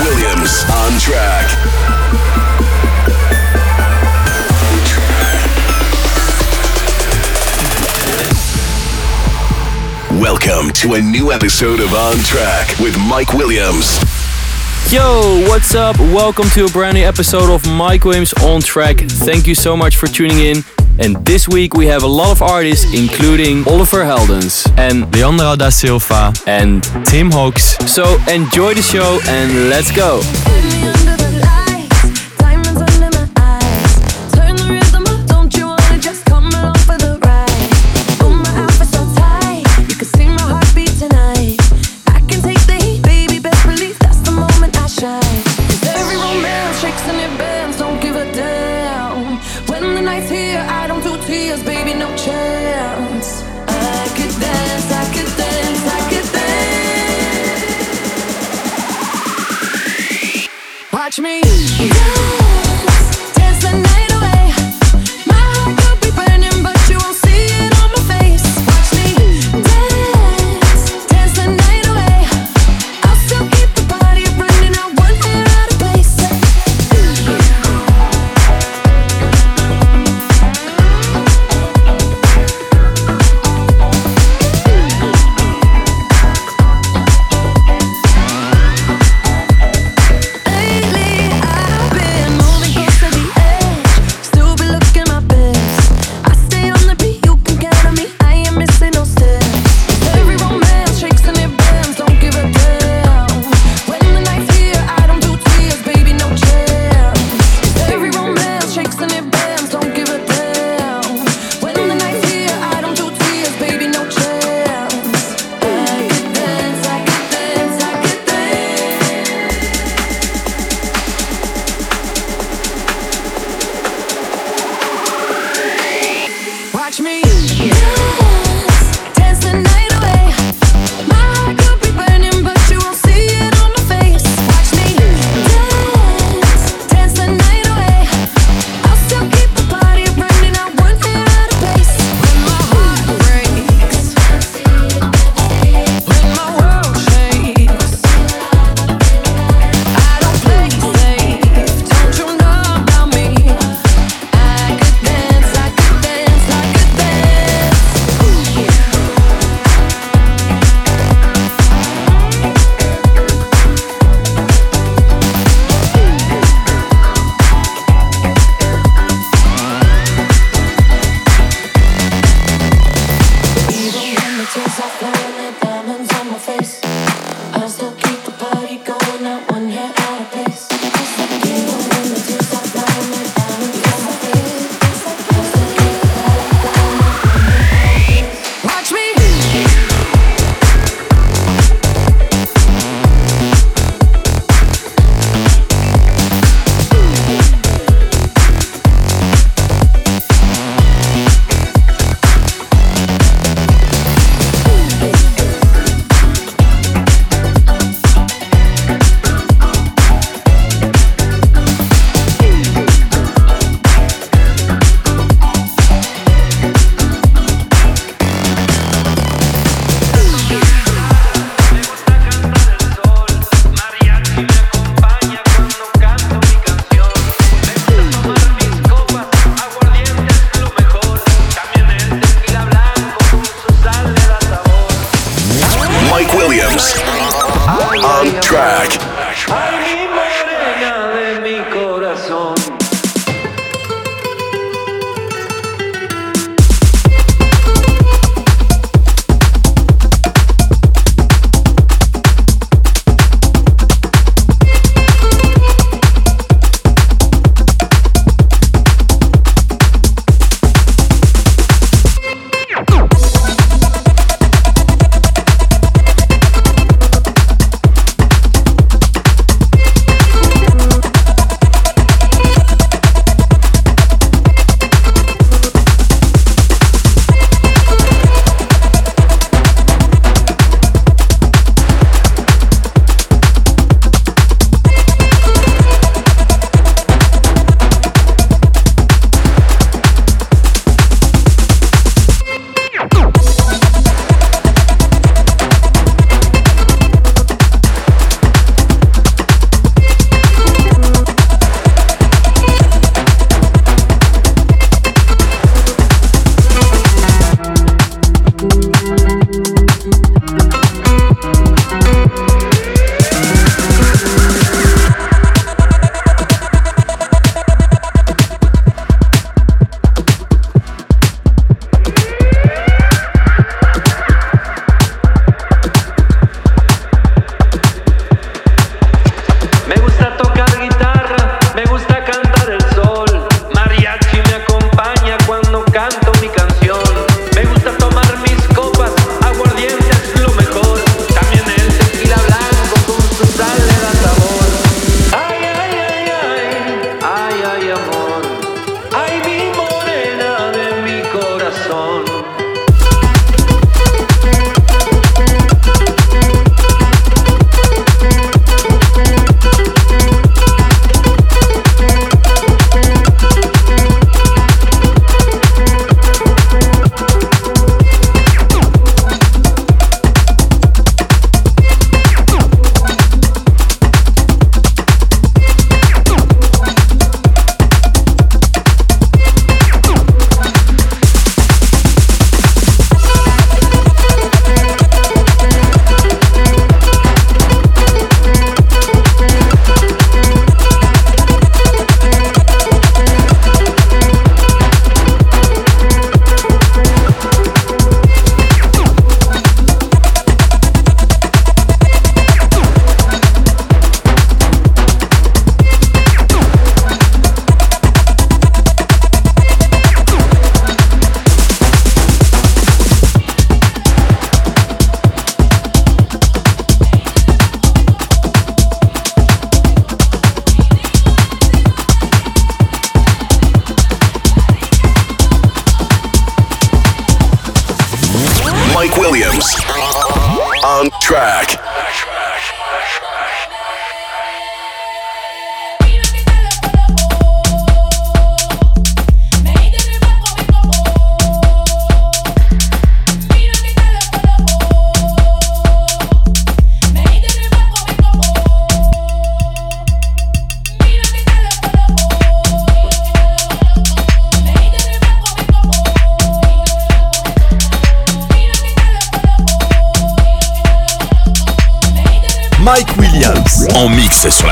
Williams. On track. Welcome to a new episode of On Track with Mike Williams. Yo, what's up? Welcome to a brand new episode of Mike Williams on Track. Thank you so much for tuning in. And this week we have a lot of artists, including Oliver Heldens and Leandro da Silva and Tim Hawks. so enjoy the show and let's go.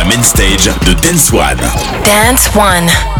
Main stage de Dance One. Dance One.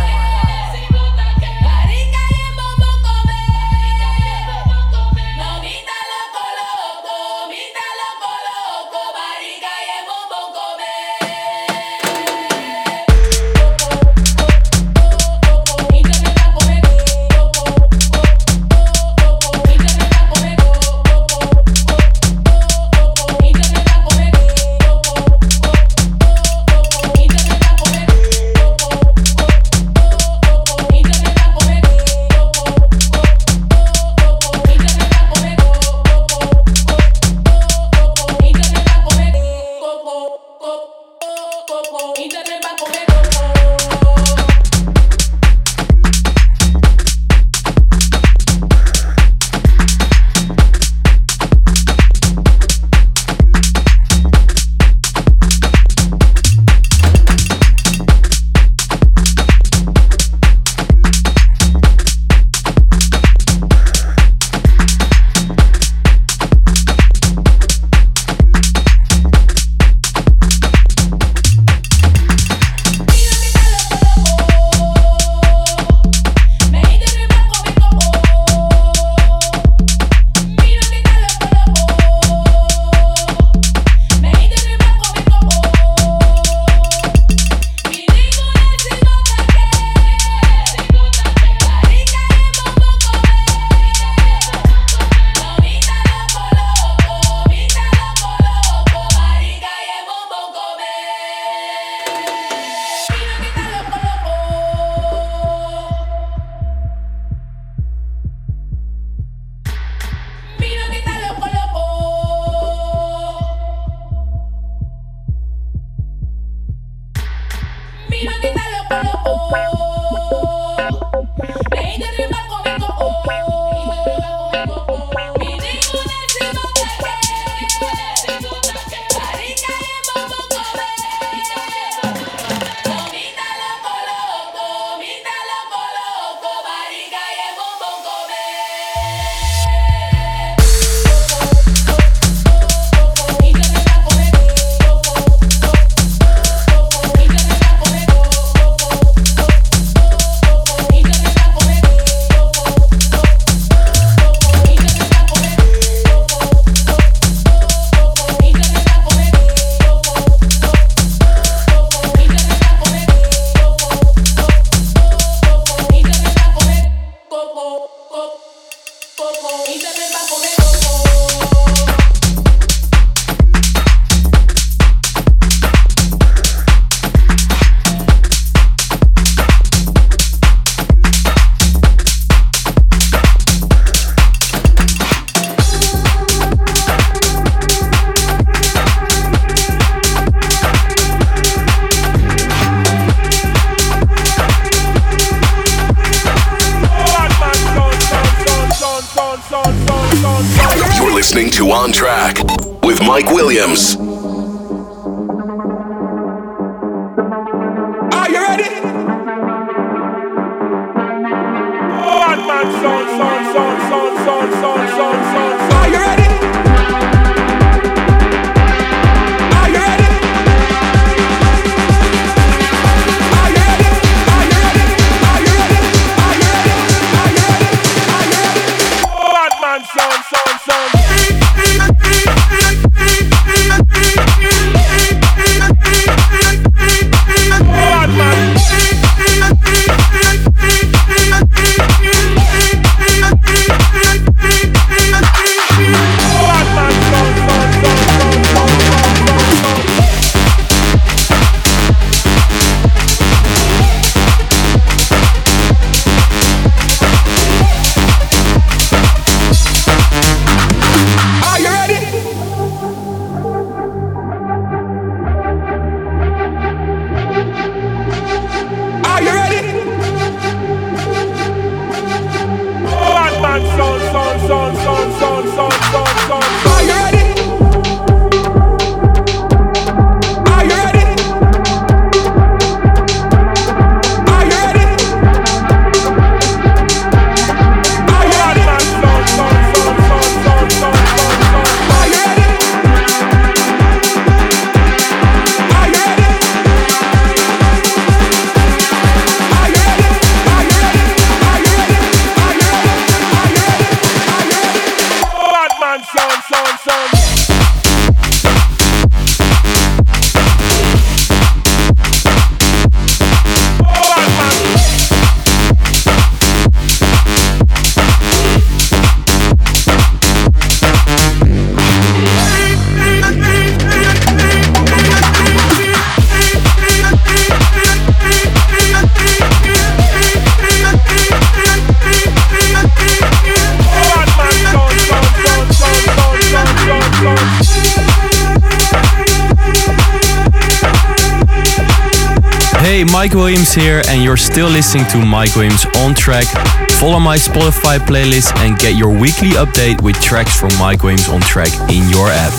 Here, and you're still listening to Mike Williams on track. Follow my Spotify playlist and get your weekly update with tracks from Mike Williams on track in your app.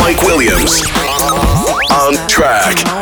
Mike Williams on track.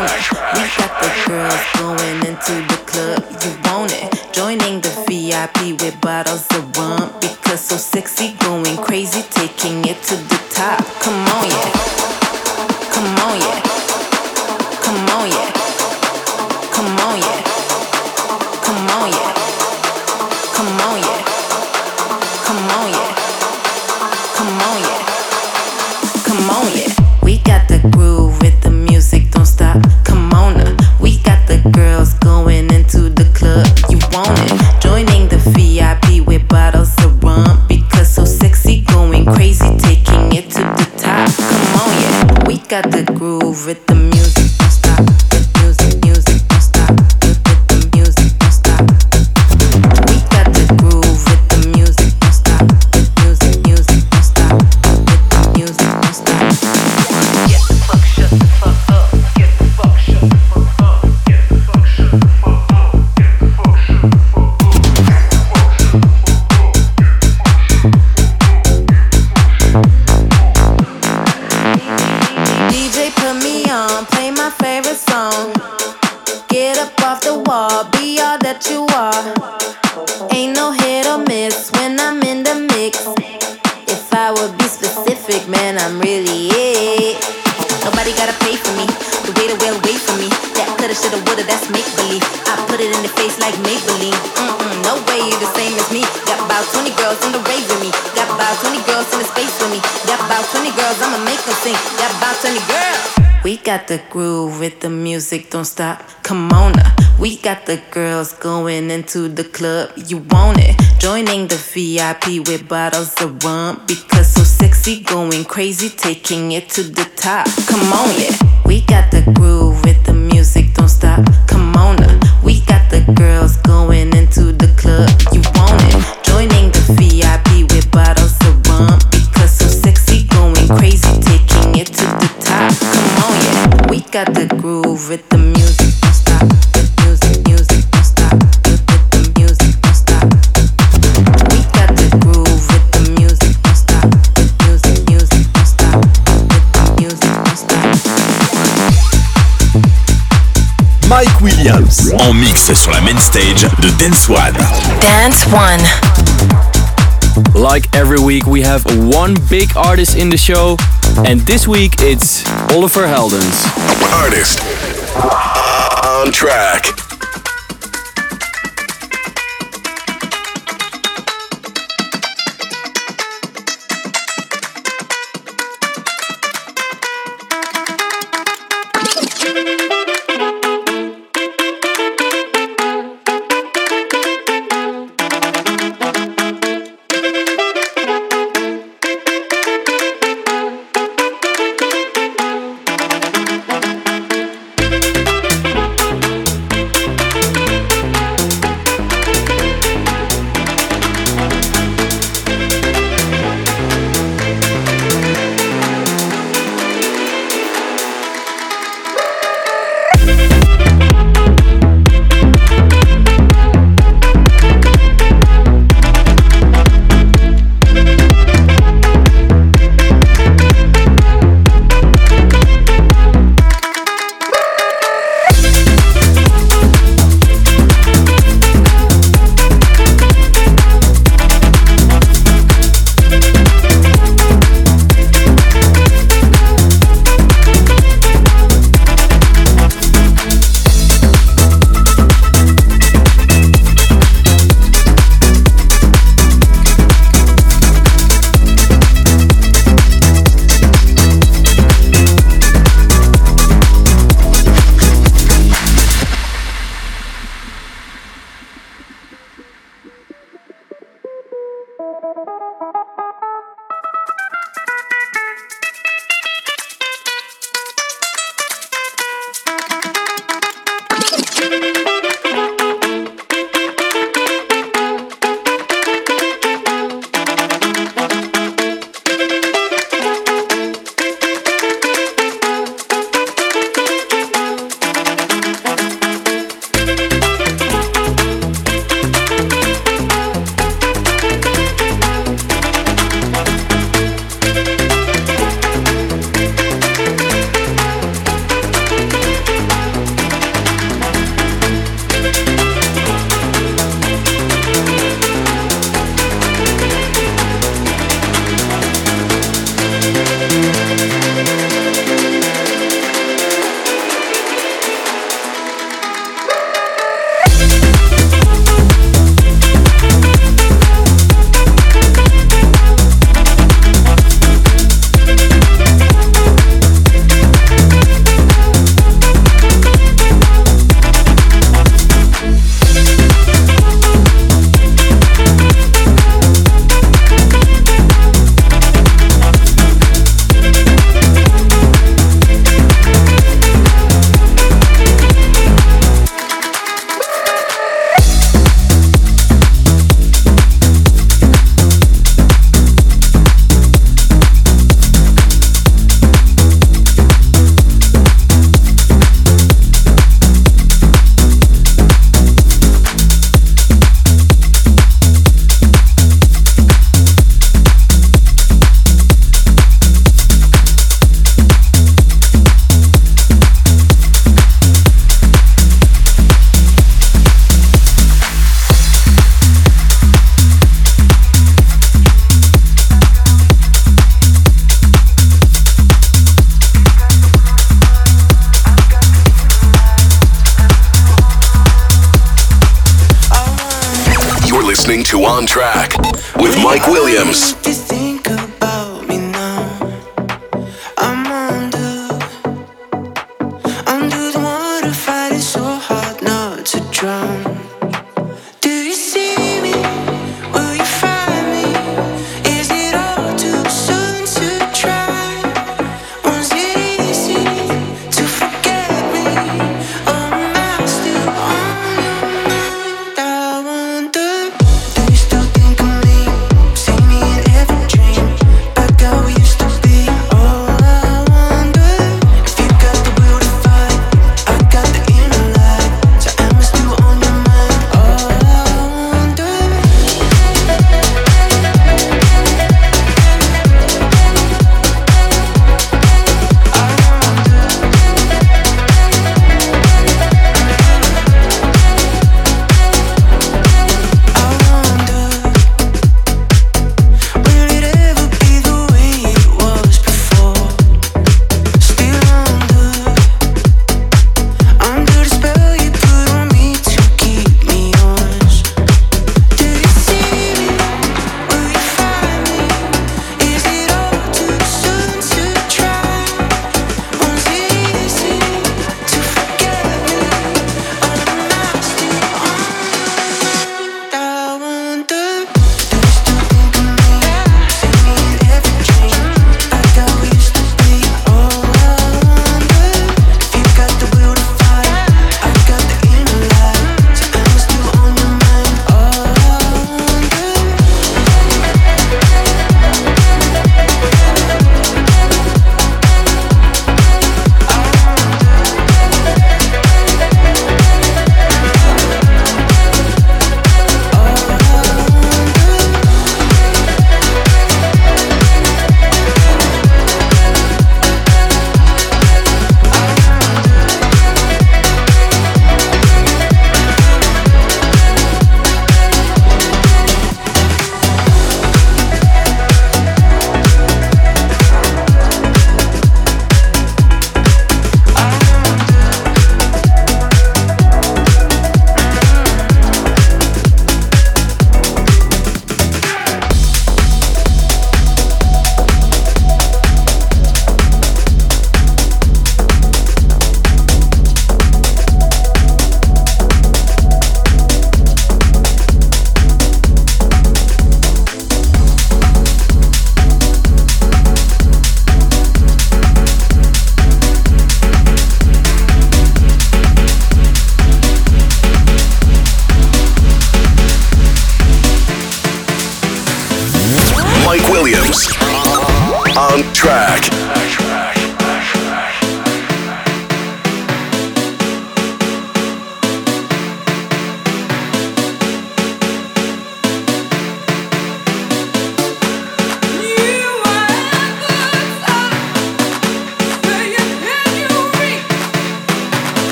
club, you want it. Joining the VIP with bottles of rum because so sexy, going crazy, taking it to the top. Come on, yeah. We got the groove with the music, don't stop. Come on, uh. we got the girls going into the club. You want it? Joining the VIP with bottles of rum because so sexy, going crazy, taking it to the top. Come on, yeah. We got the groove with the music Mike Williams en mix sur la main stage de Dance One. Dance One. Like every week, we have one big artist in the show, and this week it's Oliver Heldens. Artist on track.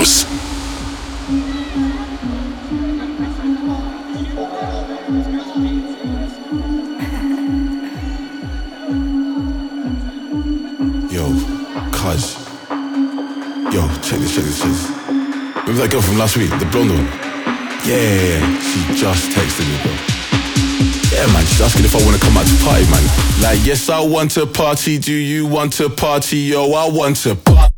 Yo, cuz. Yo, check this, check this, check this. Remember that girl from last week, the blonde one? Yeah, she just texted me, bro. Yeah, man, she's asking if I wanna come out to party, man. Like, yes, I want to party. Do you want to party? Yo, I want to party.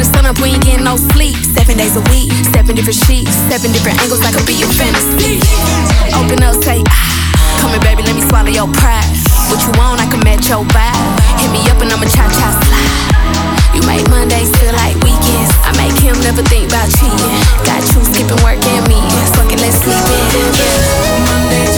the sun up, we ain't getting no sleep. Seven days a week, seven different sheets, seven different angles, I could be your fantasy. Open up, say, ah. Come here, baby, let me swallow your pride. What you want, I can match your vibe. Hit me up and I'ma cha cha slide. You make Mondays feel like weekends. I make him never think about cheating. Got you skipping work and me. Fuck it, let's sleep in. Yeah. Monday.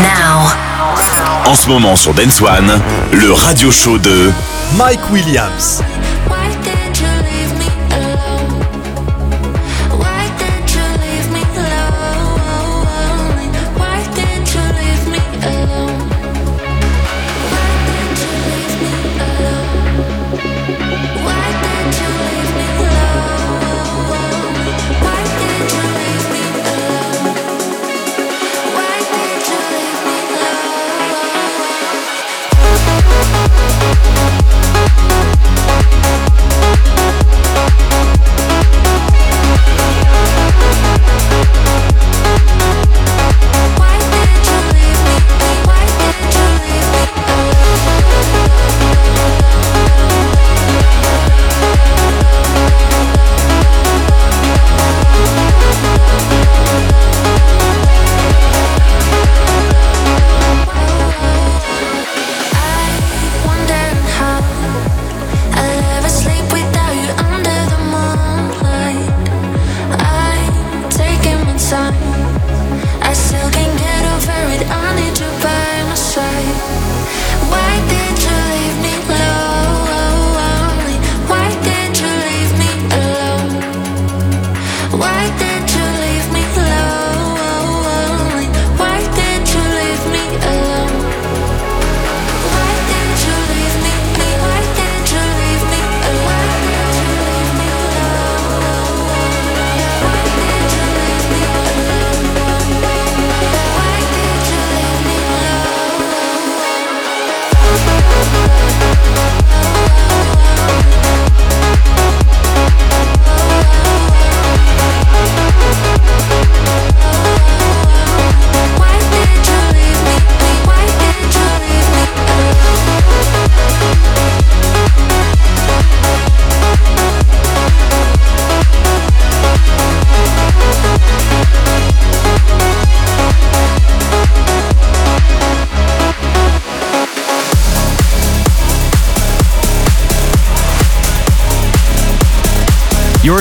Now, En ce moment sur Dance One, le radio show de Mike Williams.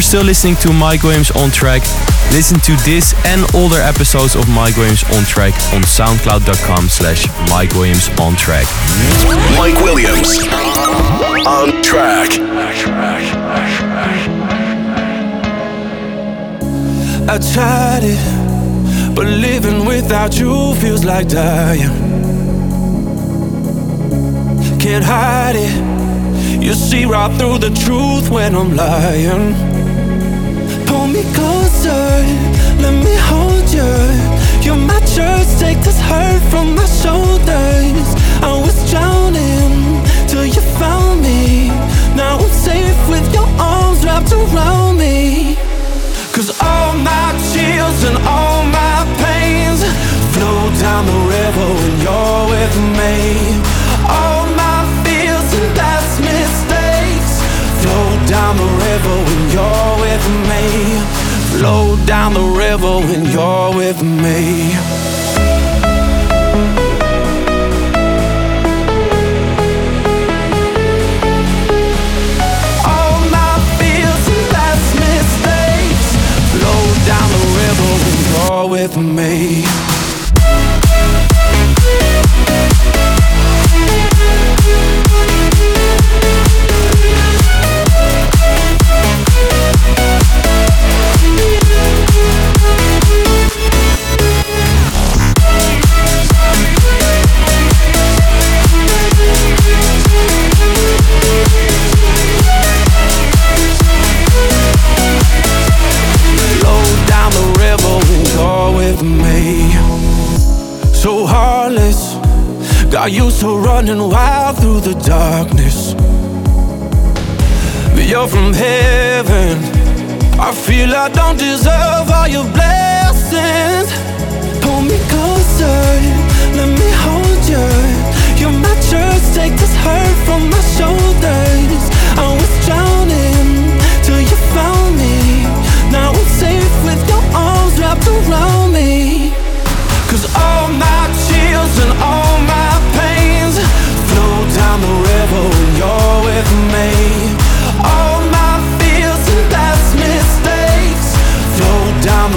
Still listening to Mike Williams on track. Listen to this and older episodes of Mike Williams on track on soundcloud.com slash Mike Williams on track. Mike Williams. On track. I tried it, but living without you feels like dying. Can't hide it. You see right through the truth when I'm lying. Me closer, let me hold you. You're my church, take this hurt from my shoulders. I was drowning till you found me. Now I'm safe with your arms wrapped around me. Cause all my chills and all my pains flow down the river when you're with me. Down the river when you're with me. Flow down the river when you're with me. All my feel I don't deserve all your blessings. Pull me closer, let me hold you. You're my church, take this hurt from my shoulders. I was drowning till you found me. Now I'm safe with your arms wrapped around me. Cause all my chills and all my pains flow down the This is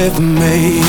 with me.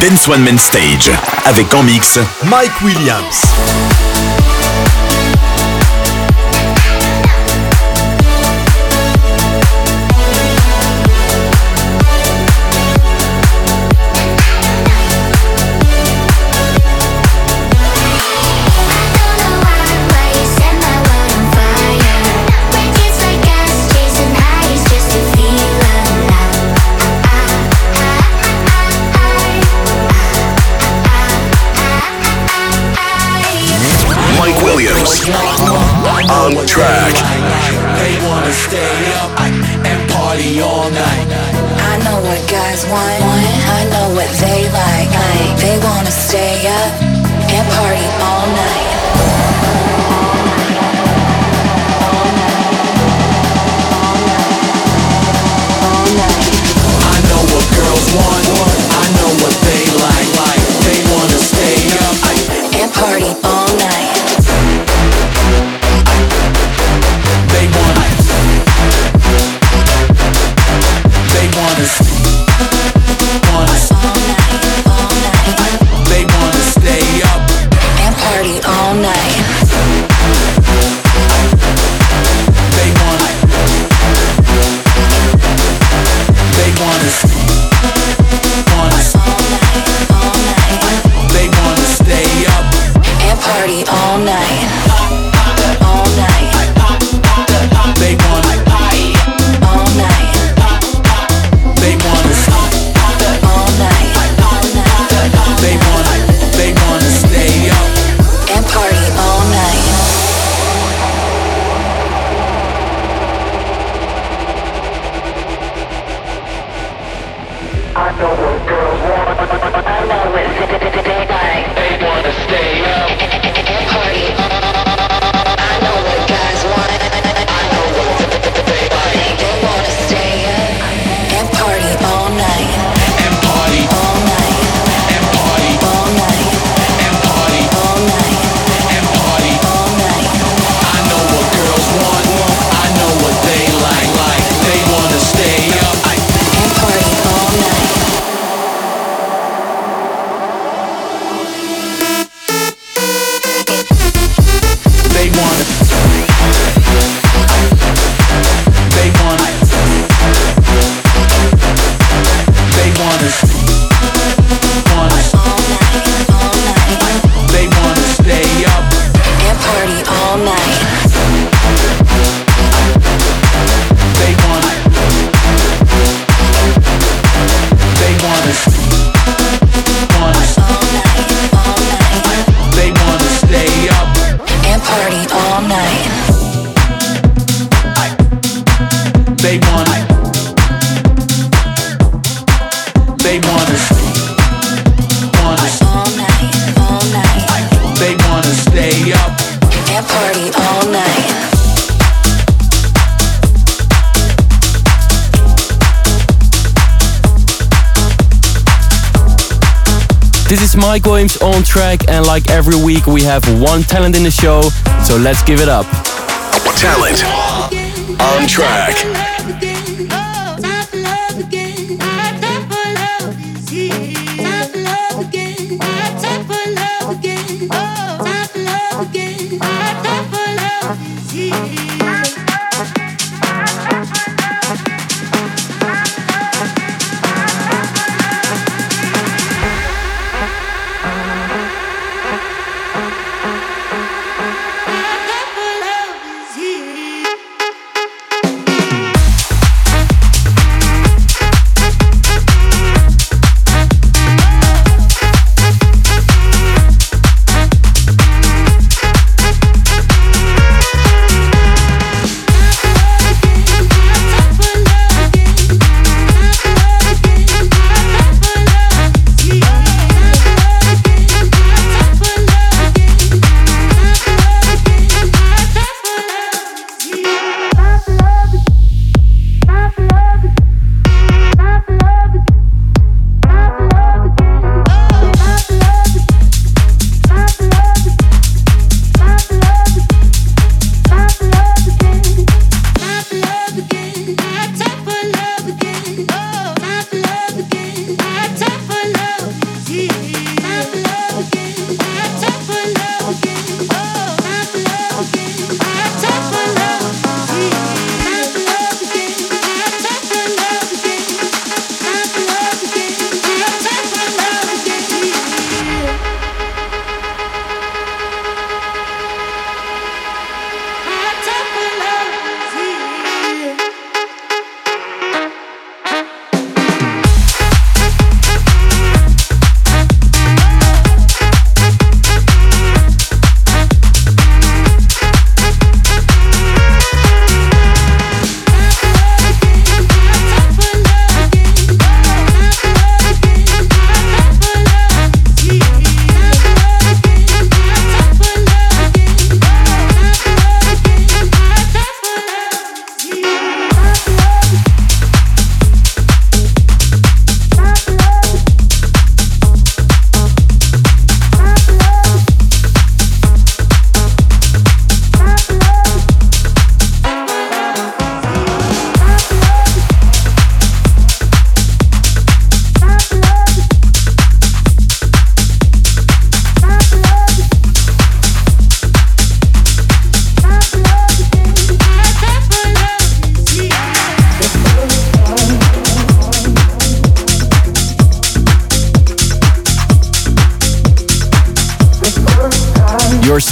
Dance One Man Stage avec en mix Mike Williams. track. They wanna stay up and party all night. I know what guys want. I know what they like. They wanna stay Mike Williams on track, and like every week, we have one talent in the show, so let's give it up. Talent on track.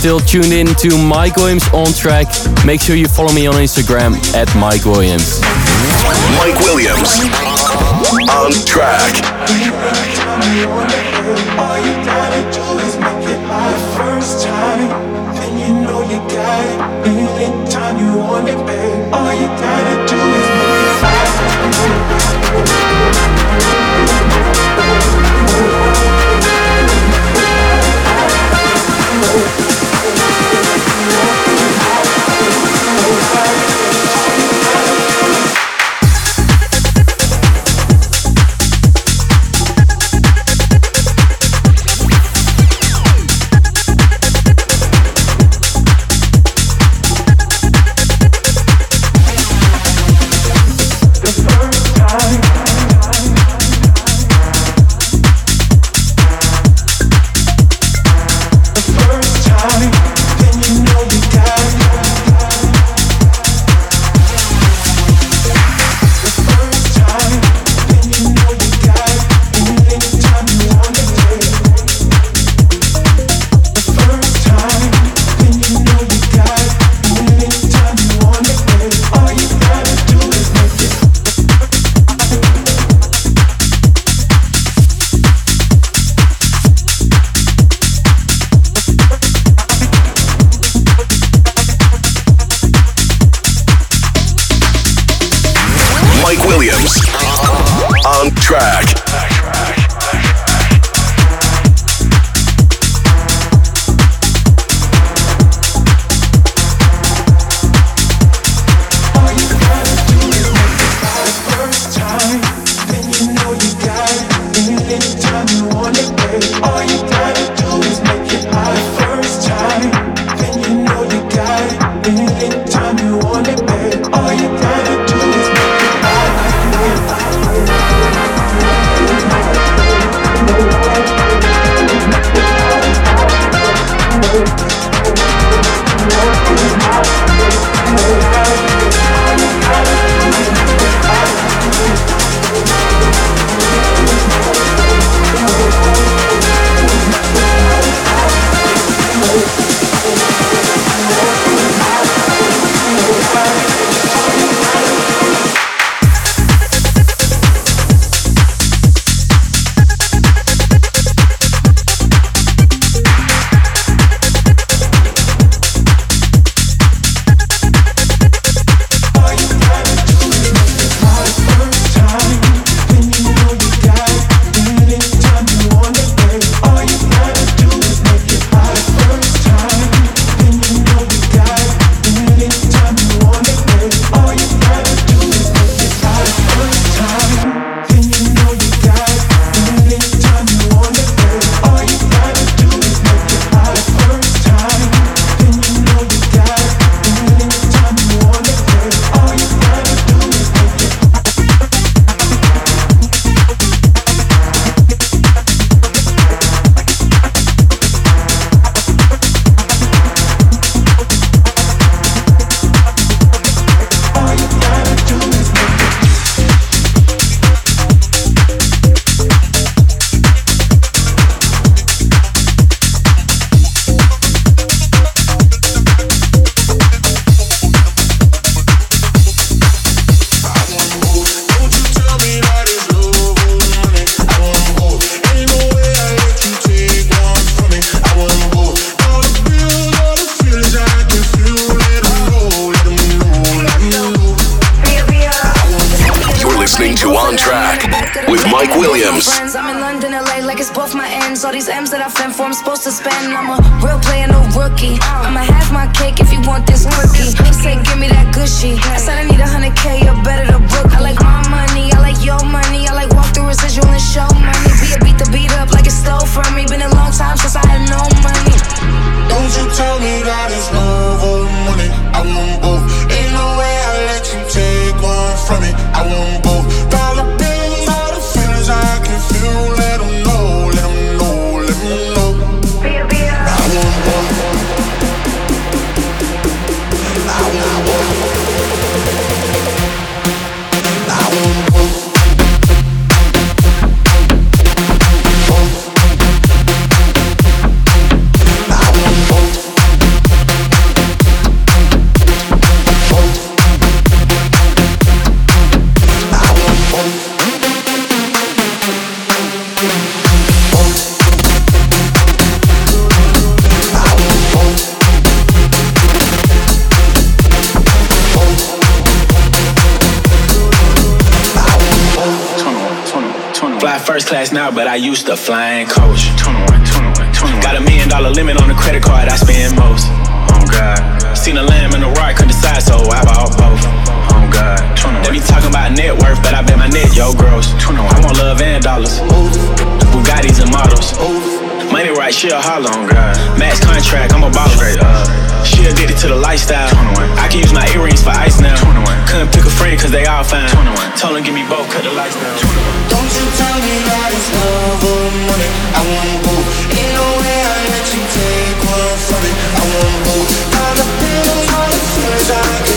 Still tuned in to Mike Williams on track. Make sure you follow me on Instagram at Mike Williams. Mike Williams on track. back. First class now, but I used to fly in coach. Got a million dollar limit on the credit card, I spend most. Oh God. Seen a lamb and a rock, couldn't decide, so I bought both. Oh God. They be talking about net worth, but I bet my net, yo, gross. I want love and dollars. Bugattis and models. Money right, she a holler on God. Max contract, I'm a baller. Straight up. She addicted to the lifestyle. I can use my earrings for ice now. Couldn't pick a friend cause they all fine. Told him give me both, cut the lights down. Don't you tell me that it's love or money. I want both. Ain't no way I let you take one from me. I want both. Dollar bills, all the feelings I can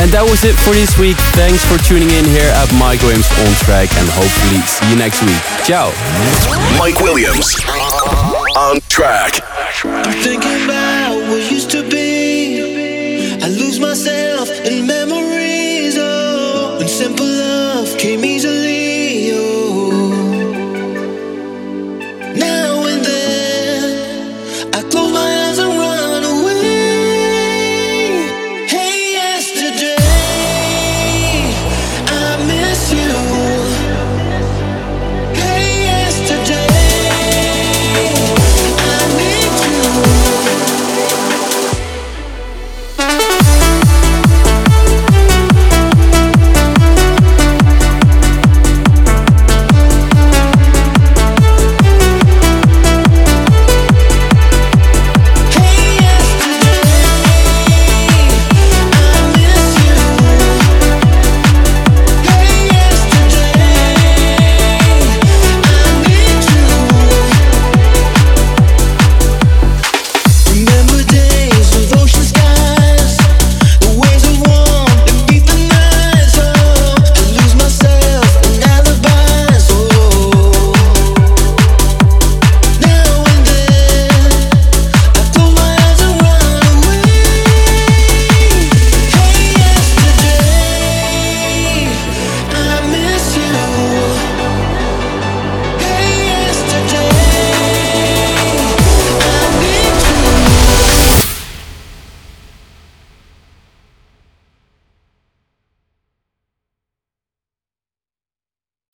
And that was it for this week. Thanks for tuning in here at Mike Williams on track and hopefully see you next week. Ciao. Mike Williams on track. I'm thinking about what used to be